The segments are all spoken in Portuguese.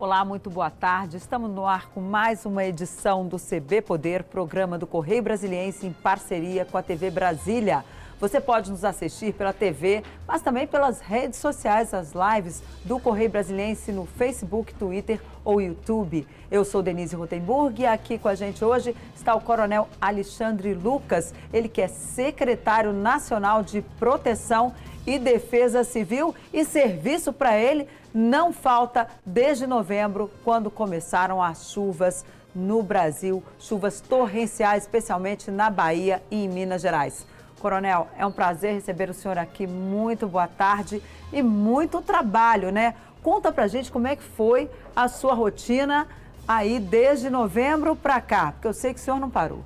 Olá, muito boa tarde. Estamos no ar com mais uma edição do CB Poder, programa do Correio Brasiliense em parceria com a TV Brasília. Você pode nos assistir pela TV, mas também pelas redes sociais, as lives do Correio Brasiliense no Facebook, Twitter ou YouTube. Eu sou Denise Rotenburg e aqui com a gente hoje está o Coronel Alexandre Lucas, ele que é secretário nacional de Proteção e Defesa Civil e serviço para ele não falta desde novembro, quando começaram as chuvas no Brasil, chuvas torrenciais, especialmente na Bahia e em Minas Gerais. Coronel, é um prazer receber o senhor aqui. Muito boa tarde e muito trabalho, né? Conta pra gente como é que foi a sua rotina aí desde novembro para cá, porque eu sei que o senhor não parou.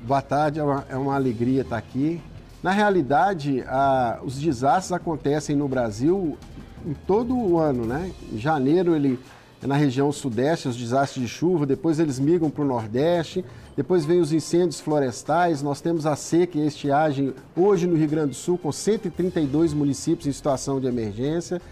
Boa tarde, é uma, é uma alegria estar aqui. Na realidade, a, os desastres acontecem no Brasil em todo o ano, né? Em janeiro ele é na região sudeste, os desastres de chuva, depois eles migram para o nordeste, depois vem os incêndios florestais, nós temos a seca e a estiagem hoje no Rio Grande do Sul, com 132 municípios em situação de emergência.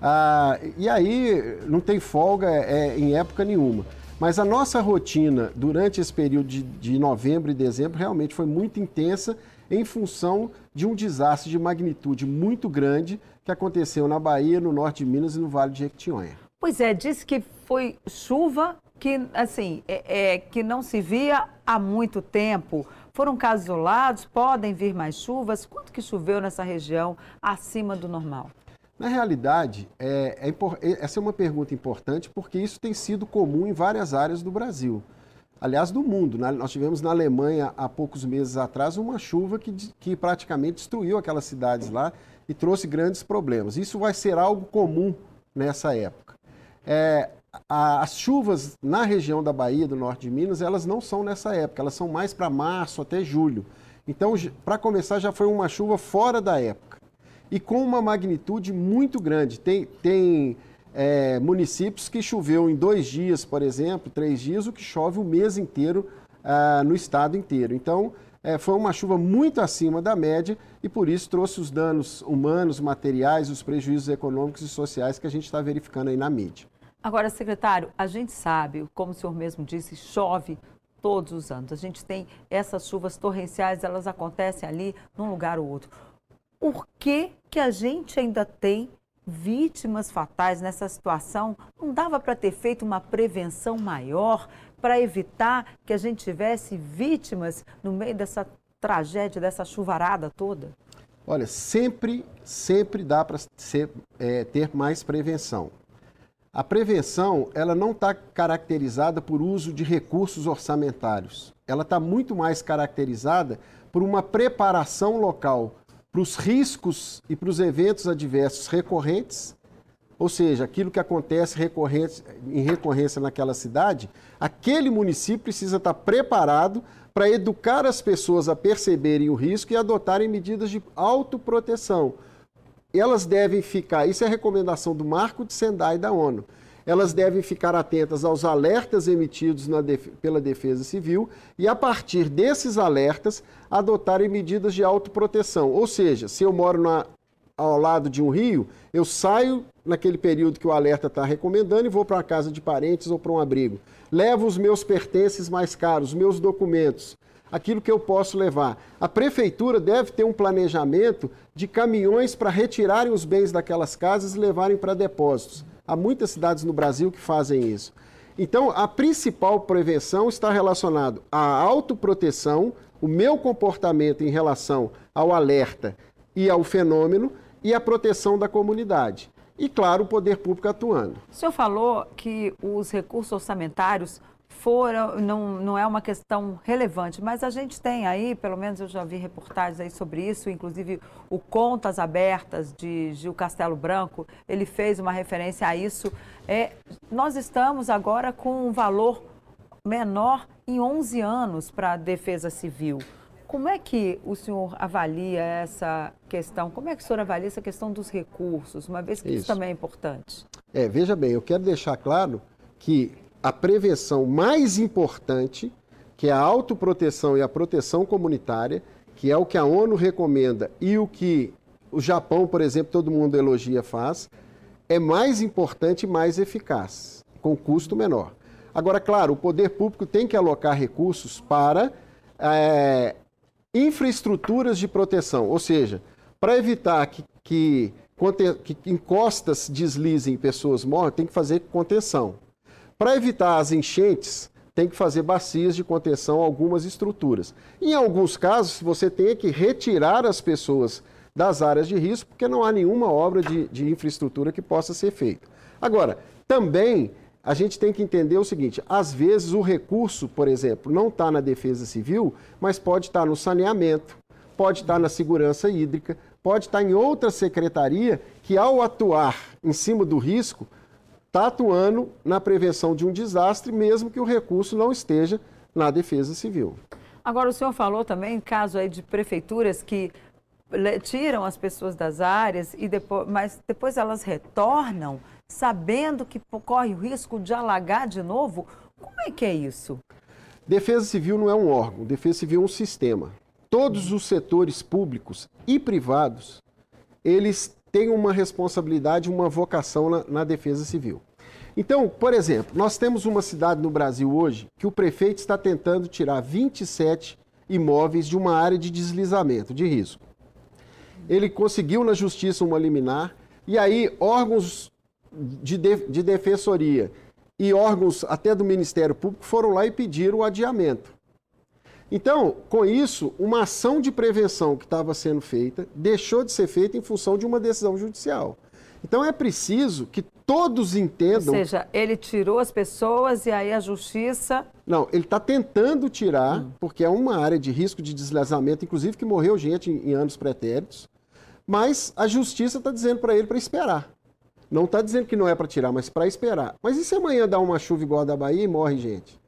Ah, e aí não tem folga é, em época nenhuma. Mas a nossa rotina durante esse período de, de novembro e dezembro realmente foi muito intensa em função de um desastre de magnitude muito grande que aconteceu na Bahia, no norte de Minas e no Vale de Jequitinhonha. Pois é, disse que foi chuva que, assim, é, é, que não se via há muito tempo. Foram casos isolados, podem vir mais chuvas. Quanto que choveu nessa região acima do normal? Na realidade, é, é, essa é uma pergunta importante porque isso tem sido comum em várias áreas do Brasil aliás, do mundo. Nós tivemos na Alemanha, há poucos meses atrás, uma chuva que, que praticamente destruiu aquelas cidades lá e trouxe grandes problemas. Isso vai ser algo comum nessa época. É, a, as chuvas na região da Bahia, do norte de Minas, elas não são nessa época, elas são mais para março até julho. Então, para começar, já foi uma chuva fora da época e com uma magnitude muito grande. Tem, tem é, municípios que choveu em dois dias, por exemplo, três dias, o que chove o mês inteiro ah, no estado inteiro. Então, é, foi uma chuva muito acima da média e por isso trouxe os danos humanos, materiais, os prejuízos econômicos e sociais que a gente está verificando aí na mídia. Agora, secretário, a gente sabe, como o senhor mesmo disse, chove todos os anos. A gente tem essas chuvas torrenciais, elas acontecem ali num lugar ou outro. Por que, que a gente ainda tem vítimas fatais nessa situação, não dava para ter feito uma prevenção maior para evitar que a gente tivesse vítimas no meio dessa tragédia, dessa chuvarada toda? Olha, sempre, sempre dá para é, ter mais prevenção. A prevenção, ela não está caracterizada por uso de recursos orçamentários. Ela está muito mais caracterizada por uma preparação local, para os riscos e para os eventos adversos recorrentes, ou seja, aquilo que acontece em recorrência naquela cidade, aquele município precisa estar preparado para educar as pessoas a perceberem o risco e adotarem medidas de autoproteção. Elas devem ficar, isso é recomendação do Marco de Sendai da ONU elas devem ficar atentas aos alertas emitidos pela Defesa Civil e, a partir desses alertas, adotarem medidas de autoproteção. Ou seja, se eu moro na, ao lado de um rio, eu saio naquele período que o alerta está recomendando e vou para uma casa de parentes ou para um abrigo. Levo os meus pertences mais caros, os meus documentos, aquilo que eu posso levar. A prefeitura deve ter um planejamento de caminhões para retirarem os bens daquelas casas e levarem para depósitos. Há muitas cidades no Brasil que fazem isso. Então, a principal prevenção está relacionada à autoproteção, o meu comportamento em relação ao alerta e ao fenômeno e a proteção da comunidade. E, claro, o poder público atuando. O senhor falou que os recursos orçamentários foram, não, não é uma questão relevante, mas a gente tem aí, pelo menos eu já vi reportagens aí sobre isso, inclusive o Contas Abertas de Gil Castelo Branco, ele fez uma referência a isso. É, nós estamos agora com um valor menor em 11 anos para a defesa civil. Como é que o senhor avalia essa questão? Como é que o senhor avalia essa questão dos recursos, uma vez que isso, isso também é importante? É, veja bem, eu quero deixar claro que a prevenção mais importante, que é a autoproteção e a proteção comunitária, que é o que a ONU recomenda e o que o Japão, por exemplo, todo mundo elogia faz, é mais importante e mais eficaz, com custo menor. Agora, claro, o poder público tem que alocar recursos para é, infraestruturas de proteção, ou seja, para evitar que, que, que encostas deslizem pessoas morram, tem que fazer contenção. Para evitar as enchentes, tem que fazer bacias de contenção algumas estruturas. Em alguns casos, você tem que retirar as pessoas das áreas de risco, porque não há nenhuma obra de, de infraestrutura que possa ser feita. Agora, também a gente tem que entender o seguinte: às vezes o recurso, por exemplo, não está na defesa civil, mas pode estar tá no saneamento, pode estar tá na segurança hídrica, pode estar tá em outra secretaria que, ao atuar em cima do risco, está atuando na prevenção de um desastre, mesmo que o recurso não esteja na defesa civil. Agora, o senhor falou também, caso aí de prefeituras que tiram as pessoas das áreas, e depois, mas depois elas retornam sabendo que corre o risco de alagar de novo? Como é que é isso? Defesa Civil não é um órgão, Defesa Civil é um sistema. Todos os setores públicos e privados, eles têm uma responsabilidade, uma vocação na, na Defesa Civil. Então, por exemplo, nós temos uma cidade no Brasil hoje que o prefeito está tentando tirar 27 imóveis de uma área de deslizamento, de risco. Ele conseguiu na justiça uma liminar, e aí órgãos de, de, de defensoria e órgãos até do Ministério Público foram lá e pediram o adiamento. Então, com isso, uma ação de prevenção que estava sendo feita deixou de ser feita em função de uma decisão judicial. Então é preciso que todos entendam. Ou seja, ele tirou as pessoas e aí a justiça. Não, ele está tentando tirar, hum. porque é uma área de risco de deslizamento, inclusive que morreu gente em, em anos pretéritos. Mas a justiça está dizendo para ele para esperar. Não está dizendo que não é para tirar, mas para esperar. Mas e se amanhã dá uma chuva igual a da Bahia e morre gente?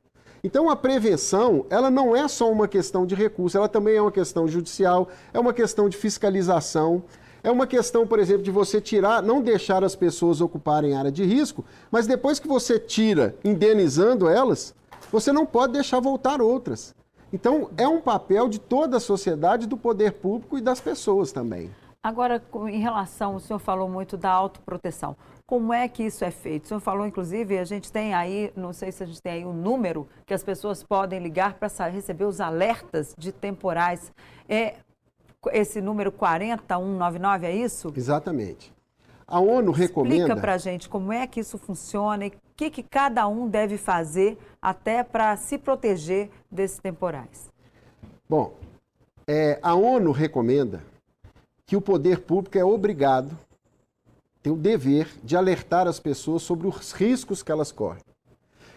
Então a prevenção, ela não é só uma questão de recurso, ela também é uma questão judicial, é uma questão de fiscalização, é uma questão, por exemplo, de você tirar, não deixar as pessoas ocuparem área de risco, mas depois que você tira, indenizando elas, você não pode deixar voltar outras. Então é um papel de toda a sociedade, do poder público e das pessoas também. Agora, em relação, o senhor falou muito da autoproteção. Como é que isso é feito? O senhor falou, inclusive, a gente tem aí, não sei se a gente tem aí um número que as pessoas podem ligar para receber os alertas de temporais. É esse número 40199, é isso? Exatamente. A ONU recomenda. Explica para a gente como é que isso funciona e o que, que cada um deve fazer até para se proteger desses temporais. Bom, é, a ONU recomenda que o poder público é obrigado, tem o dever de alertar as pessoas sobre os riscos que elas correm.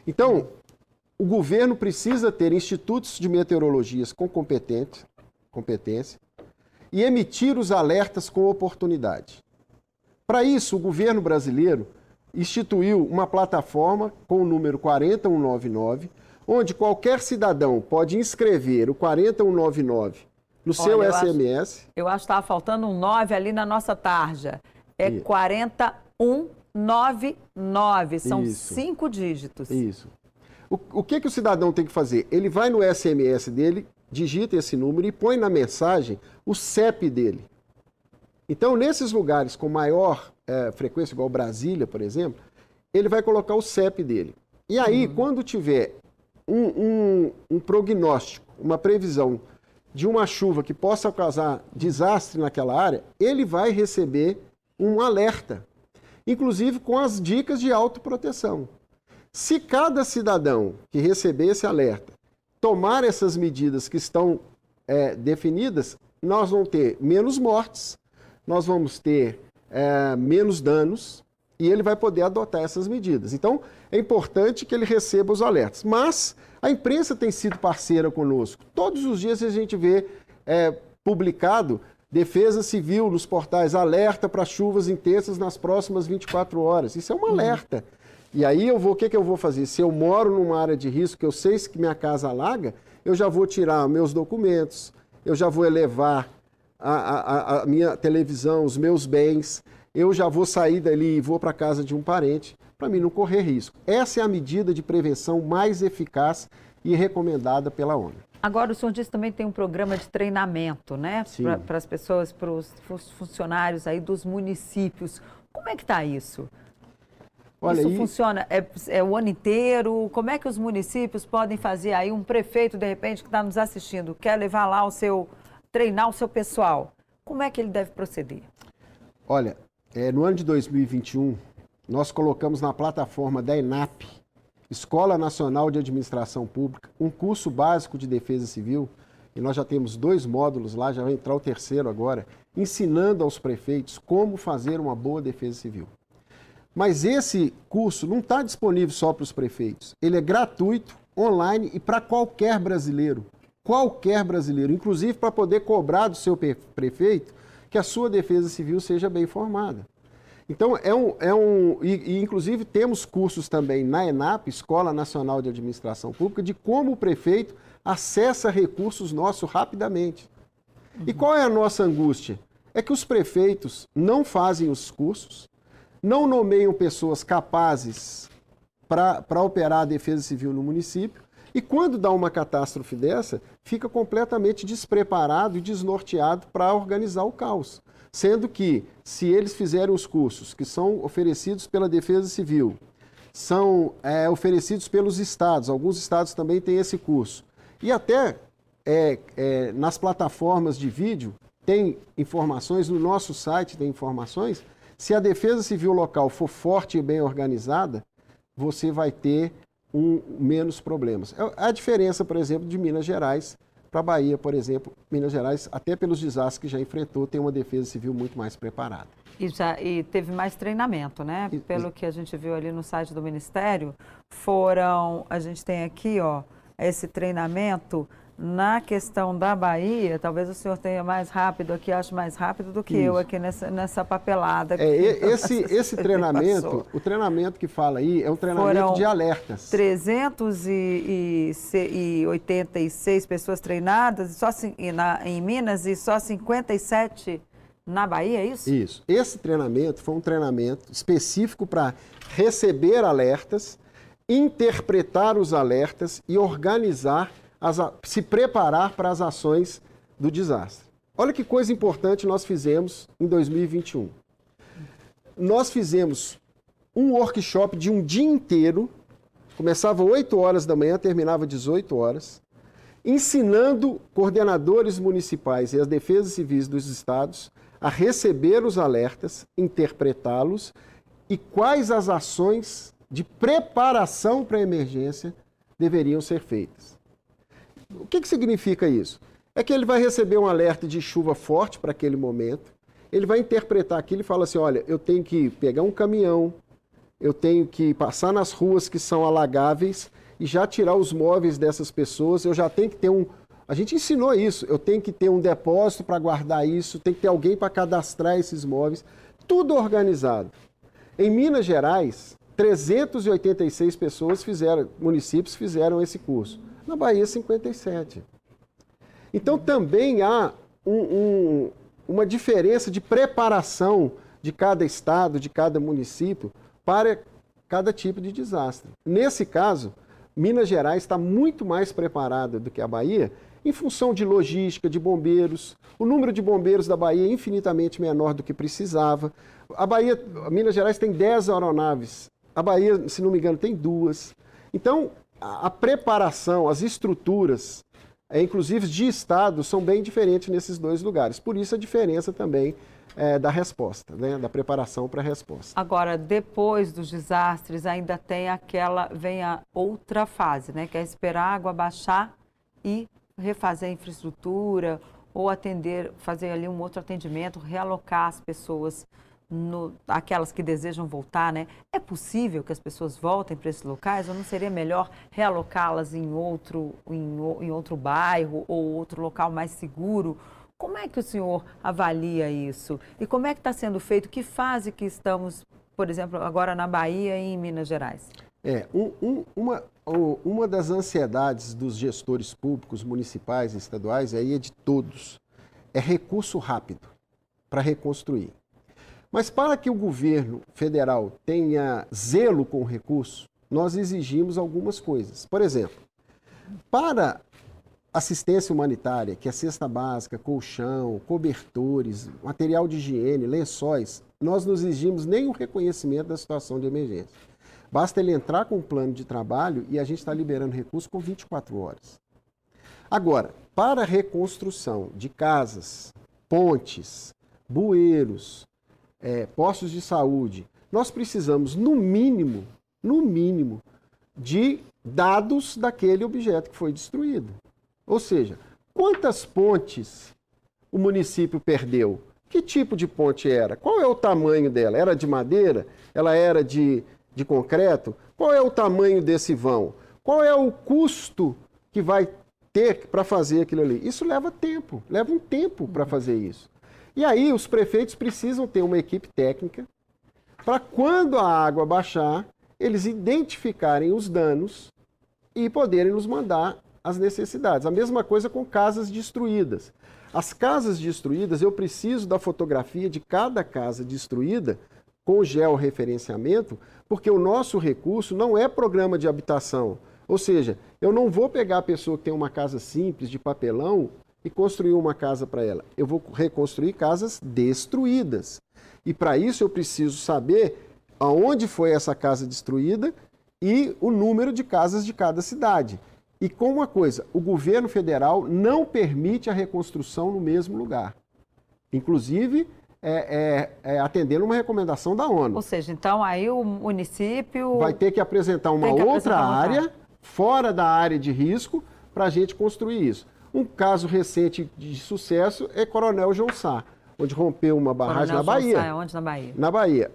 Então, o governo precisa ter institutos de meteorologias com competência e emitir os alertas com oportunidade. Para isso, o governo brasileiro instituiu uma plataforma com o número 40199, onde qualquer cidadão pode inscrever o 40199 no Olha, seu eu SMS. Eu acho que estava faltando um 9 ali na nossa tarja. É Isso. 4199. São Isso. cinco dígitos. Isso. O, o que, que o cidadão tem que fazer? Ele vai no SMS dele, digita esse número e põe na mensagem o CEP dele. Então, nesses lugares com maior é, frequência, igual Brasília, por exemplo, ele vai colocar o CEP dele. E aí, uhum. quando tiver um, um, um prognóstico, uma previsão de uma chuva que possa causar desastre naquela área, ele vai receber um alerta, inclusive com as dicas de autoproteção. Se cada cidadão que receber esse alerta tomar essas medidas que estão é, definidas, nós vamos ter menos mortes, nós vamos ter é, menos danos e ele vai poder adotar essas medidas. Então, é importante que ele receba os alertas. Mas a imprensa tem sido parceira conosco. Todos os dias a gente vê é, publicado Defesa Civil nos portais, alerta para chuvas intensas nas próximas 24 horas. Isso é um uhum. alerta. E aí eu vou, o que, que eu vou fazer? Se eu moro numa área de risco, que eu sei que minha casa alaga, eu já vou tirar meus documentos, eu já vou elevar a, a, a minha televisão, os meus bens, eu já vou sair dali e vou para casa de um parente para mim não correr risco. Essa é a medida de prevenção mais eficaz e recomendada pela ONU. Agora, o senhor disse também que tem um programa de treinamento, né? Para as pessoas, para os funcionários aí dos municípios. Como é que está isso? Olha, isso e... funciona é, é, o ano inteiro? Como é que os municípios podem fazer aí? Um prefeito, de repente, que está nos assistindo, quer levar lá o seu, treinar o seu pessoal. Como é que ele deve proceder? Olha, é, no ano de 2021, nós colocamos na plataforma da ENAP, Escola Nacional de Administração Pública, um curso básico de defesa civil, e nós já temos dois módulos lá, já vai entrar o terceiro agora, ensinando aos prefeitos como fazer uma boa defesa civil. Mas esse curso não está disponível só para os prefeitos. Ele é gratuito, online e para qualquer brasileiro. Qualquer brasileiro, inclusive para poder cobrar do seu prefeito que a sua defesa civil seja bem formada. Então, é um. É um e, e, inclusive, temos cursos também na ENAP, Escola Nacional de Administração Pública, de como o prefeito acessa recursos nossos rapidamente. Uhum. E qual é a nossa angústia? É que os prefeitos não fazem os cursos, não nomeiam pessoas capazes para operar a defesa civil no município, e quando dá uma catástrofe dessa, fica completamente despreparado e desnorteado para organizar o caos. Sendo que, se eles fizerem os cursos que são oferecidos pela Defesa Civil, são é, oferecidos pelos estados, alguns estados também têm esse curso, e até é, é, nas plataformas de vídeo tem informações, no nosso site tem informações, se a defesa civil local for forte e bem organizada, você vai ter um, menos problemas. É a diferença, por exemplo, de Minas Gerais para a Bahia, por exemplo. Minas Gerais, até pelos desastres que já enfrentou, tem uma defesa civil muito mais preparada. E, já, e teve mais treinamento, né? E, Pelo e... que a gente viu ali no site do Ministério, foram, a gente tem aqui, ó, esse treinamento na questão da Bahia, talvez o senhor tenha mais rápido aqui, acho mais rápido do que Isso. eu aqui nessa, nessa papelita. É, esse, esse treinamento, o treinamento que fala aí é um treinamento Foram de alertas. 386 pessoas treinadas só, na, em Minas e só 57 na Bahia, é isso? Isso. Esse treinamento foi um treinamento específico para receber alertas, interpretar os alertas e organizar as, se preparar para as ações do desastre. Olha que coisa importante nós fizemos em 2021. Nós fizemos um workshop de um dia inteiro, começava 8 horas da manhã, terminava 18 horas, ensinando coordenadores municipais e as defesas civis dos estados a receber os alertas, interpretá-los e quais as ações de preparação para a emergência deveriam ser feitas. O que, que significa isso? É que ele vai receber um alerta de chuva forte para aquele momento, ele vai interpretar aquilo e fala assim: olha, eu tenho que pegar um caminhão, eu tenho que passar nas ruas que são alagáveis e já tirar os móveis dessas pessoas, eu já tenho que ter um. A gente ensinou isso, eu tenho que ter um depósito para guardar isso, tem que ter alguém para cadastrar esses móveis, tudo organizado. Em Minas Gerais, 386 pessoas fizeram, municípios fizeram esse curso na Bahia 57. Então também há um, um, uma diferença de preparação de cada estado, de cada município, para cada tipo de desastre. Nesse caso, Minas Gerais está muito mais preparada do que a Bahia em função de logística, de bombeiros. O número de bombeiros da Bahia é infinitamente menor do que precisava. A Bahia, Minas Gerais tem 10 aeronaves. A Bahia, se não me engano, tem duas. Então, a, preparação, as estruturas, é, inclusive de Estado, são bem diferentes nesses dois lugares. Por isso a diferença também é, da resposta, né? da preparação para a resposta. Agora, depois dos desastres, ainda tem aquela, vem a outra fase, né? que é esperar a água baixar e refazer a infraestrutura ou atender, fazer ali um outro atendimento, realocar as pessoas no, aquelas que desejam voltar, né? É possível que as pessoas voltem para esses locais ou não seria melhor realocá-las em outro, em, em outro bairro ou outro local mais seguro? Como é que o senhor avalia isso? E como é que está sendo feito? Que fase que estamos, por exemplo, agora na Bahia e em Minas Gerais? É, um, um, uma, uma das ansiedades dos gestores públicos, municipais e estaduais, aí é de todos, é recurso rápido para reconstruir. Mas para que o governo federal tenha zelo com o recurso, nós exigimos algumas coisas. Por exemplo, para assistência humanitária, que é cesta básica, colchão, cobertores, material de higiene, lençóis, nós não exigimos nenhum reconhecimento da situação de emergência. Basta ele entrar com um plano de trabalho e a gente está liberando recursos com 24 horas. Agora, para reconstrução de casas, pontes, bueiros, é, postos de saúde, nós precisamos, no mínimo, no mínimo, de dados daquele objeto que foi destruído. Ou seja, quantas pontes o município perdeu? Que tipo de ponte era? Qual é o tamanho dela? Era de madeira? Ela era de, de concreto? Qual é o tamanho desse vão? Qual é o custo que vai ter para fazer aquilo ali? Isso leva tempo, leva um tempo para fazer isso. E aí os prefeitos precisam ter uma equipe técnica para quando a água baixar, eles identificarem os danos e poderem nos mandar as necessidades. A mesma coisa com casas destruídas. As casas destruídas, eu preciso da fotografia de cada casa destruída com georreferenciamento, porque o nosso recurso não é programa de habitação. Ou seja, eu não vou pegar a pessoa que tem uma casa simples de papelão e construir uma casa para ela. Eu vou reconstruir casas destruídas. E para isso eu preciso saber aonde foi essa casa destruída e o número de casas de cada cidade. E com uma coisa, o governo federal não permite a reconstrução no mesmo lugar. Inclusive, é, é, é, atendendo uma recomendação da ONU. Ou seja, então aí o município. Vai ter que apresentar uma outra apresentar área, outra. fora da área de risco, para a gente construir isso. Um caso recente de sucesso é Coronel João Sá, onde rompeu uma barragem Coronel na Bahia. Sá, é onde na Bahia? Na Bahia.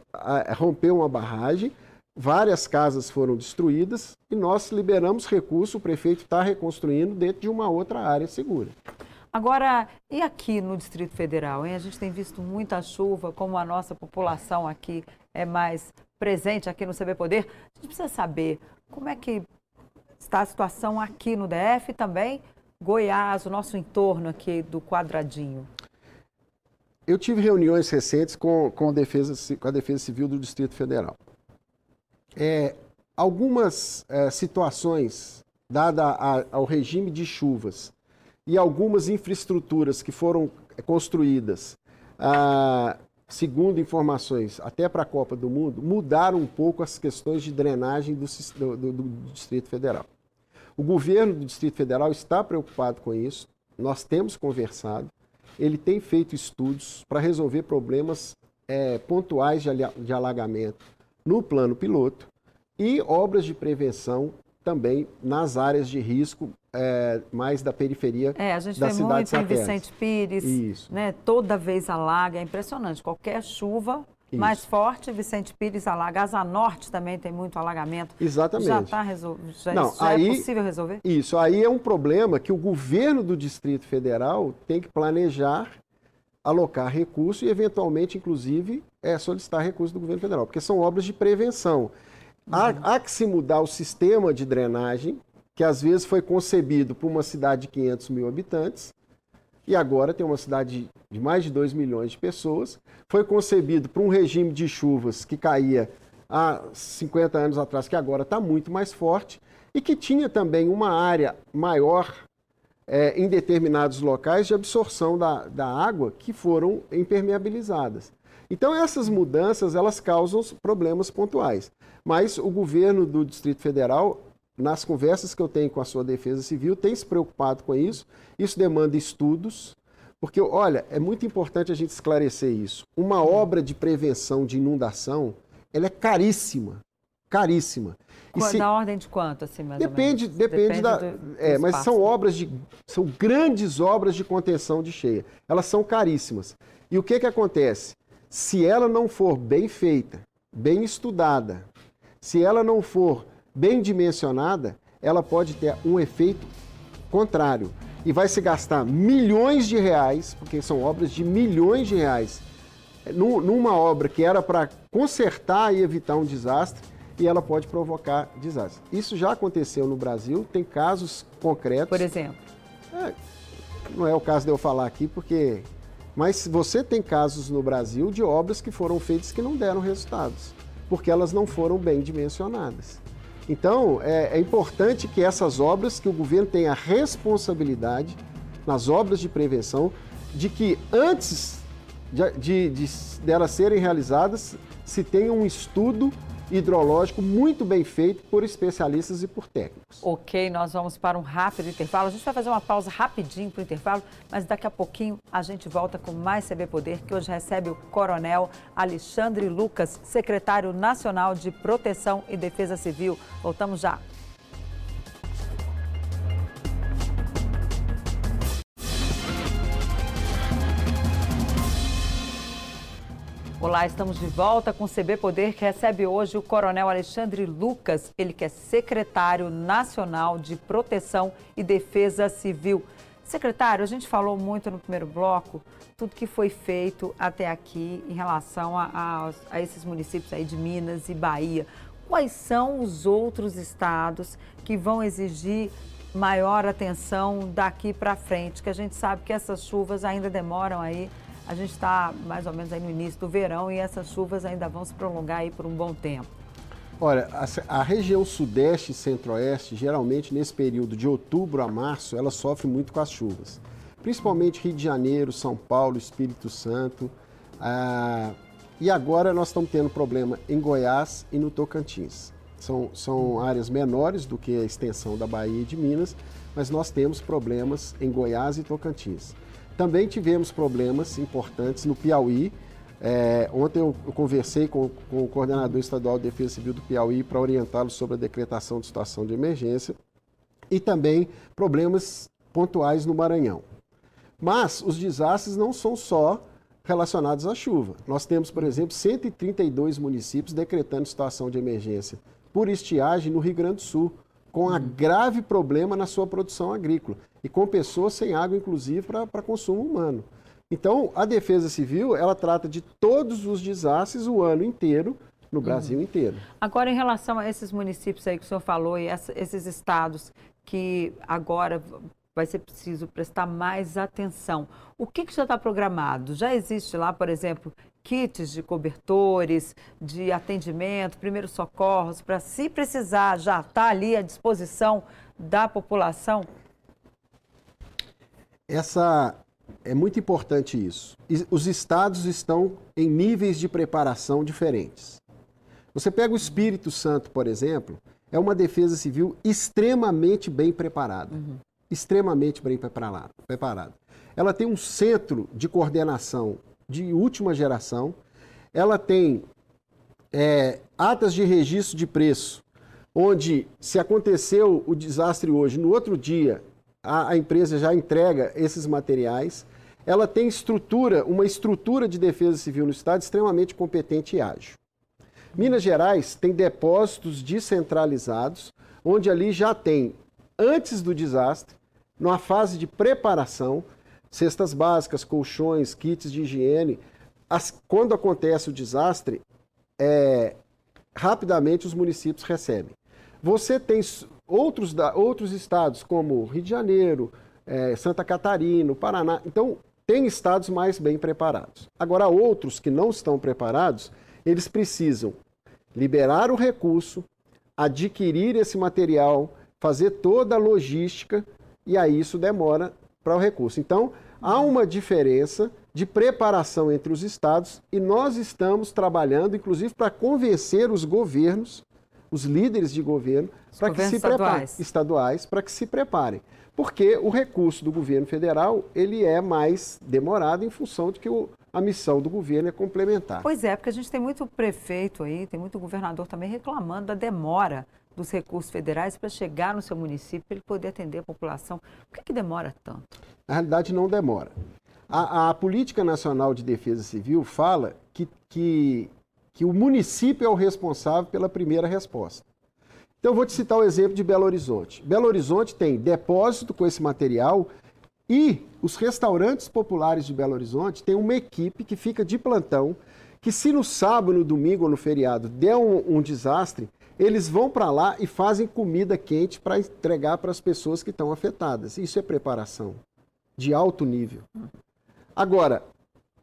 Rompeu uma barragem várias casas foram destruídas e nós liberamos recurso, o prefeito está reconstruindo dentro de uma outra área segura. Agora, e aqui no Distrito Federal? Hein? A gente tem visto muita chuva, como a nossa população aqui é mais presente aqui no CB Poder. A gente precisa saber como é que está a situação aqui no DF também Goiás, o nosso entorno aqui do quadradinho. Eu tive reuniões recentes com, com, a, defesa, com a Defesa Civil do Distrito Federal é, algumas é, situações, dada a, ao regime de chuvas e algumas infraestruturas que foram construídas, ah, segundo informações, até para a Copa do Mundo, mudaram um pouco as questões de drenagem do, do, do Distrito Federal. O governo do Distrito Federal está preocupado com isso, nós temos conversado, ele tem feito estudos para resolver problemas é, pontuais de alagamento no plano piloto e obras de prevenção também nas áreas de risco é, mais da periferia é, a gente da vê cidade muito em Vicente Pires, Isso. Né, toda vez alaga, é impressionante. Qualquer chuva isso. mais forte, Vicente Pires alaga. Asa Norte também tem muito alagamento. Exatamente. Já está resolvido? Já, Não, já é aí, é possível resolver? Isso, aí é um problema que o governo do Distrito Federal tem que planejar, alocar recurso e, eventualmente, inclusive, é, solicitar recurso do governo federal, porque são obras de prevenção. Há, há, que se mudar o sistema de drenagem, que às vezes foi concebido por uma cidade de 500 mil habitantes, e agora tem uma cidade de mais de 2 milhões de pessoas. Foi concebido para um regime de chuvas que caía há 50 anos atrás, que agora está muito mais forte, e que tinha também uma área maior é, em determinados locais de absorção da, da água que foram impermeabilizadas. Então essas mudanças elas causam problemas pontuais. Mas o governo do Distrito Federal, nas conversas que eu tenho com a sua Defesa Civil, tem se preocupado com isso. Isso demanda estudos, porque olha, é muito importante a gente esclarecer isso. Uma obra de prevenção de inundação, ela é caríssima, caríssima. E se... Na ordem de quanto, assim, mais depende, ou menos? Depende, depende da... Do, é, mas são obras de... São grandes obras de contenção de cheia. Elas são caríssimas. E o que, que acontece? Se ela não for bem feita, bem estudada, se ela não for bem dimensionada, ela pode ter um efeito contrário. E vai se gastar milhões de reais, porque são obras de milhões de reais, numa obra que era para consertar e evitar um desastre, e ela pode provocar desastre. Isso já aconteceu no Brasil, tem casos concretos. Por exemplo? É, não é o caso de eu falar aqui, porque mas você tem casos no Brasil de obras que foram feitas que não deram resultados, porque elas não foram bem dimensionadas. Então, é, é importante que essas obras, que o governo tenha responsabilidade nas obras de prevenção, de que antes de, de, de delas serem realizadas, se tenha um estudo hidrológico muito bem feito por especialistas e por técnicos. Ok, nós vamos para um rápido intervalo. A gente vai fazer uma pausa rapidinho para o intervalo, mas daqui a pouquinho a gente volta com mais CB Poder, que hoje recebe o Coronel Alexandre Lucas, secretário nacional de Proteção e Defesa Civil. Voltamos já. Olá, estamos de volta com o CB Poder, que recebe hoje o Coronel Alexandre Lucas, ele que é secretário nacional de Proteção e Defesa Civil. Secretário, a gente falou muito no primeiro bloco tudo que foi feito até aqui em relação a, a, a esses municípios aí de Minas e Bahia. Quais são os outros estados que vão exigir maior atenção daqui para frente? Que a gente sabe que essas chuvas ainda demoram aí a gente está mais ou menos aí no início do verão e essas chuvas ainda vão se prolongar aí por um bom tempo. Olha, a, a região sudeste e centro-oeste, geralmente nesse período de outubro a março, ela sofre muito com as chuvas. Principalmente Rio de Janeiro, São Paulo, Espírito Santo. Ah, e agora nós estamos tendo problema em Goiás e no Tocantins. São, são áreas menores do que a extensão da Bahia e de Minas, mas nós temos problemas em Goiás e Tocantins. Também tivemos problemas importantes no Piauí. É, ontem eu, eu conversei com, com, o coordenador estadual de Defesa Civil do Piauí para orientá-lo sobre a decretação de situação de emergência e também problemas pontuais no Maranhão. Mas os desastres não são só relacionados à chuva. Nós temos, por exemplo, 132 municípios decretando situação de emergência por estiagem no Rio Grande do Sul com um grave problema na sua produção agrícola e com pessoas sem água, inclusive, para consumo humano. Então, a Defesa Civil, ela trata de todos os desastres o ano inteiro, no Brasil uhum. inteiro. Agora, em relação a esses municípios aí que o senhor falou e esses estados que agora vai ser preciso prestar mais atenção. O que, que já está programado? Já existe lá, por exemplo, kits de cobertores, de atendimento, primeiros socorros, para se precisar já estar tá ali à disposição da população? Essa é muito importante isso. Os estados estão em níveis de preparação diferentes. Você pega o Espírito Santo, por exemplo, é uma defesa civil extremamente bem preparada. Uhum. Extremamente bem preparada. Ela tem um centro de coordenação de última geração. Ela tem é, atas de registro de preço, onde se aconteceu o desastre hoje, no outro dia a, a empresa já entrega esses materiais. Ela tem estrutura, uma estrutura de defesa civil no Estado extremamente competente e ágil. Minas Gerais tem depósitos descentralizados, onde ali já tem, antes do desastre, numa fase de preparação, cestas básicas, colchões, kits de higiene. As, quando acontece o desastre, é, rapidamente os municípios recebem. Você tem outros, outros estados, como Rio de Janeiro, é, Santa Catarina, Paraná. Então, tem estados mais bem preparados. Agora, outros que não estão preparados, eles precisam liberar o recurso, adquirir esse material, fazer toda a logística, e aí isso demora para o recurso. Então, há uma diferença de preparação entre os estados e nós estamos trabalhando, inclusive, para convencer os governos, os líderes de governo, para que se preparem, estaduais, para que se preparem. Porque o recurso do governo federal ele é mais demorado em função de que o, a missão do governo é complementar. Pois é, porque a gente tem muito prefeito aí, tem muito governador também reclamando da demora dos recursos federais para chegar no seu município, para ele poder atender a população. Por que, que demora tanto? Na realidade, não demora. A, a, Política Nacional de Defesa Civil fala que, que, que o município é o responsável pela primeira resposta. Então, eu vou te citar o exemplo de Belo Horizonte. Belo Horizonte tem depósito com esse material e os restaurantes populares de Belo Horizonte têm uma equipe que fica de plantão, que se no sábado, no domingo ou no feriado der um, um desastre, eles vão para lá e fazem comida quente para entregar para as pessoas que estão afetadas. Isso é preparação de alto nível. Agora,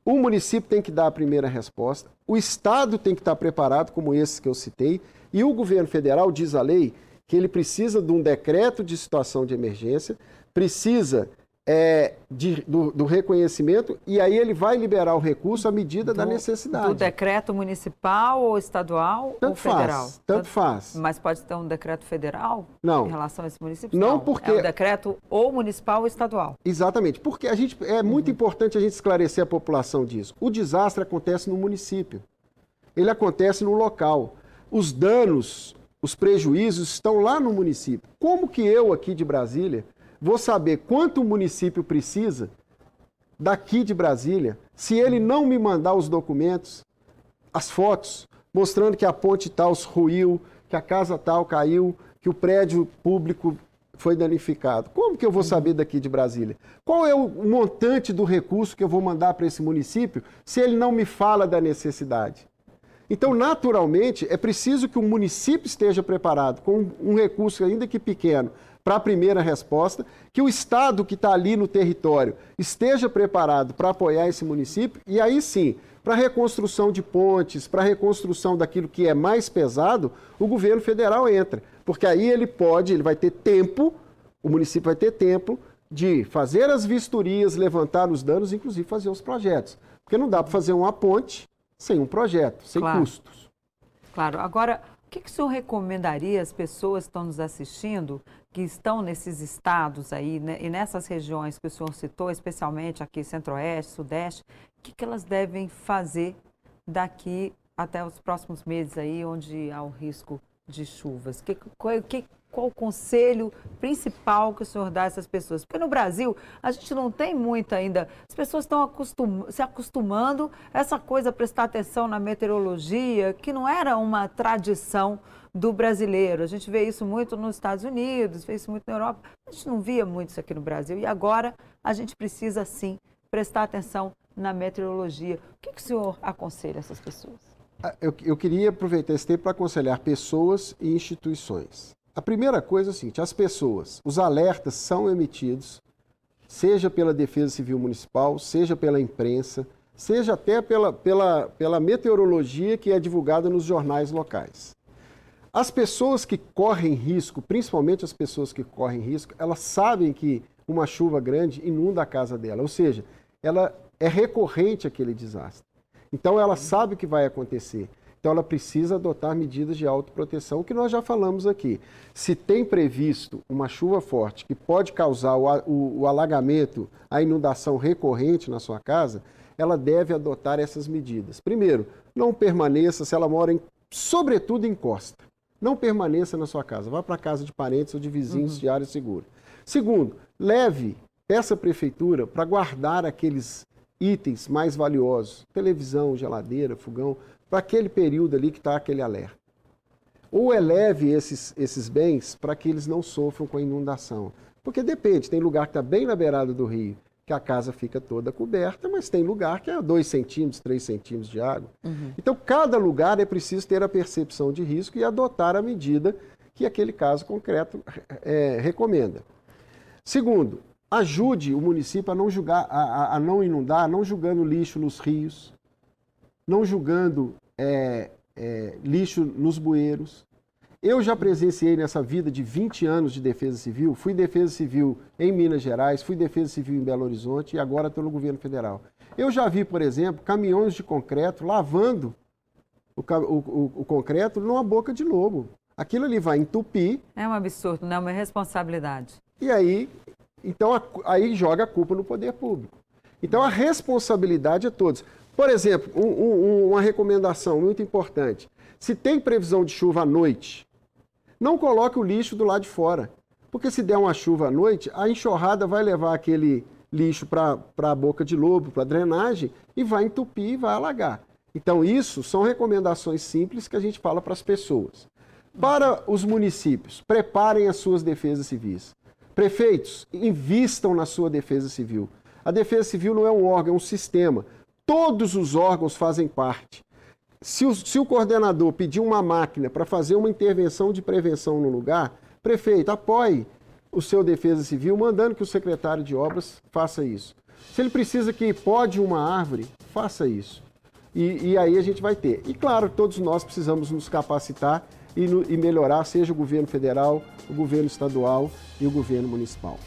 o município tem que dar a primeira resposta, o Estado tem que estar preparado, como esse que eu citei, E o governo federal, diz a lei, que ele precisa de um decreto de situação de emergência, precisa é, de, do, do, reconhecimento e aí ele vai liberar o recurso à medida do, da necessidade. Do decreto municipal ou estadual tanto ou federal? Faz, tanto, tanto faz. Mas pode ter um decreto federal não. em relação a esse município? Não, não, porque... É um decreto ou municipal ou estadual. Exatamente, porque a gente, é muito uhum. importante a gente esclarecer a população disso. O desastre acontece no município, ele acontece no local. Os danos, os prejuízos estão lá no município. Como que eu aqui de Brasília vou saber quanto o município precisa daqui de Brasília, se ele não me mandar os documentos, as fotos, mostrando que a ponte tal ruiu, que a casa tal caiu, que o prédio público foi danificado. Como que eu vou saber daqui de Brasília? Qual é o montante do recurso que eu vou mandar para esse município se ele não me fala da necessidade? Então, naturalmente, é preciso que o município esteja preparado com um recurso, ainda que pequeno, para a primeira resposta, que o Estado que está ali no território esteja preparado para apoiar esse município e aí sim, para a reconstrução de pontes, para a reconstrução daquilo que é mais pesado, o governo federal entra. Porque aí ele pode, ele vai ter tempo, o município vai ter tempo de fazer as vistorias, levantar os danos, inclusive fazer os projetos. Porque não dá para fazer uma ponte sem um projeto, sem claro. custos. Claro. Agora, o que, que o senhor recomendaria às pessoas que estão nos assistindo, que estão nesses estados aí, né, e nessas regiões que o senhor citou, especialmente aqui Centro-Oeste, Sudeste, o que, que elas devem fazer daqui até os próximos meses aí, onde há o risco de chuvas? Que, que, qual o conselho principal que o senhor dá a essas pessoas? Porque no Brasil a gente não tem muito ainda. As pessoas estão acostum se acostumando a essa coisa, prestar atenção na meteorologia, que não era uma tradição do brasileiro. A gente vê isso muito nos Estados Unidos, vê isso muito na Europa. A gente não via muito isso aqui no Brasil. E agora a gente precisa sim prestar atenção na meteorologia. O que, que o senhor aconselha essas pessoas? Ah, eu, eu queria aproveitar esse tempo para aconselhar pessoas e instituições. A primeira coisa é o seguinte: as pessoas, os alertas são emitidos, seja pela Defesa Civil Municipal, seja pela imprensa, seja até pela, pela, pela meteorologia que é divulgada nos jornais locais. As pessoas que correm risco, principalmente as pessoas que correm risco, elas sabem que uma chuva grande inunda a casa dela, ou seja, ela é recorrente aquele desastre. Então ela sabe o que vai acontecer. Então ela precisa adotar medidas de autoproteção, que nós já falamos aqui. Se tem previsto uma chuva forte que pode causar o, o, o alagamento, a inundação recorrente na sua casa, ela deve adotar essas medidas. Primeiro, não permaneça se ela mora, em, sobretudo em costa. Não permaneça na sua casa. Vá para a casa de parentes ou de vizinhos uhum. de área segura. Segundo, leve, peça à prefeitura para guardar aqueles itens mais valiosos, televisão, geladeira, fogão, para aquele período ali que está aquele alerta. Ou eleve esses, esses bens para que eles não sofram com a inundação. Porque depende, tem lugar que está bem na beirada do rio, que a casa fica toda coberta, mas tem lugar que é 2 centímetros, 3 centímetros de água. Uhum. Então, cada lugar é preciso ter a percepção de risco e adotar a medida que aquele caso concreto é, recomenda. Segundo, ajude o município a não, julgar, a, a não inundar, não julgando lixo nos rios, não julgando é, é, lixo nos bueiros. Eu já presenciei nessa vida de 20 anos de defesa civil, fui defesa civil em Minas Gerais, fui defesa civil em Belo Horizonte e agora estou no governo federal. Eu já vi, por exemplo, caminhões de concreto lavando o, o, o concreto numa boca de lobo. Aquilo ali vai entupir. É um absurdo, não é uma responsabilidade. E aí, então, aí joga a culpa no poder público. Então a responsabilidade é todos. Por exemplo, um, um, uma recomendação muito importante. Se tem previsão de chuva à noite, não coloque o lixo do lado de fora. Porque se der uma chuva à noite, a enxurrada vai levar aquele lixo para a boca de lobo, para a drenagem, e vai entupir e vai alagar. Então, isso são recomendações simples que a gente fala para as pessoas. Para os municípios, preparem as suas defesas civis. Prefeitos, invistam na sua defesa civil. A defesa civil não é um órgão, é um sistema. Todos os órgãos fazem parte. Se o, se o coordenador pedir uma máquina para fazer uma intervenção de prevenção no lugar, prefeito, apoie o seu defesa civil, mandando que o secretário de obras faça isso. Se ele precisa que pode uma árvore, faça isso. E, e aí a gente vai ter. E claro, todos nós precisamos nos capacitar e, no, e melhorar, seja o governo federal, o governo estadual e o governo municipal.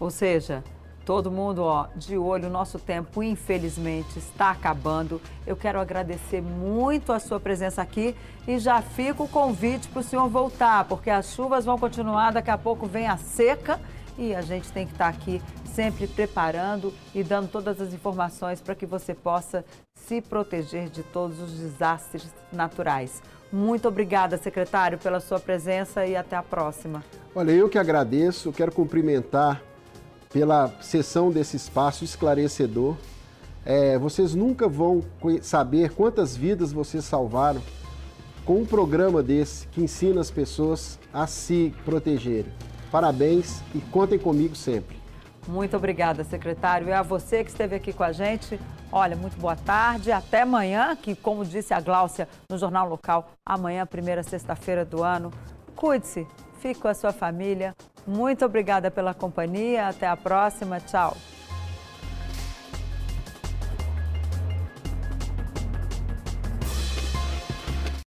Ou seja, todo mundo ó, de olho, nosso tempo infelizmente está acabando. Eu quero agradecer muito a sua presença aqui e já fica o convite para o senhor voltar, porque as chuvas vão continuar, daqui a pouco vem a seca e a gente tem que estar aqui sempre preparando e dando todas as informações para que você possa se proteger de todos os desastres naturais. Muito obrigada, secretário, pela sua presença e até a próxima. Olha, eu que agradeço, quero cumprimentar pela sessão desse espaço esclarecedor. É, vocês nunca vão saber quantas vidas vocês salvaram com um programa desse que ensina as pessoas a se protegerem. Parabéns e contem comigo sempre. Muito obrigada, secretário. E a você que esteve aqui com a gente, olha, muito boa tarde. Até amanhã, que, como disse a Gláucia no Jornal Local, amanhã, primeira sexta-feira do ano. Cuide-se, fique com a sua família. Muito obrigada pela companhia. Até a próxima. Tchau.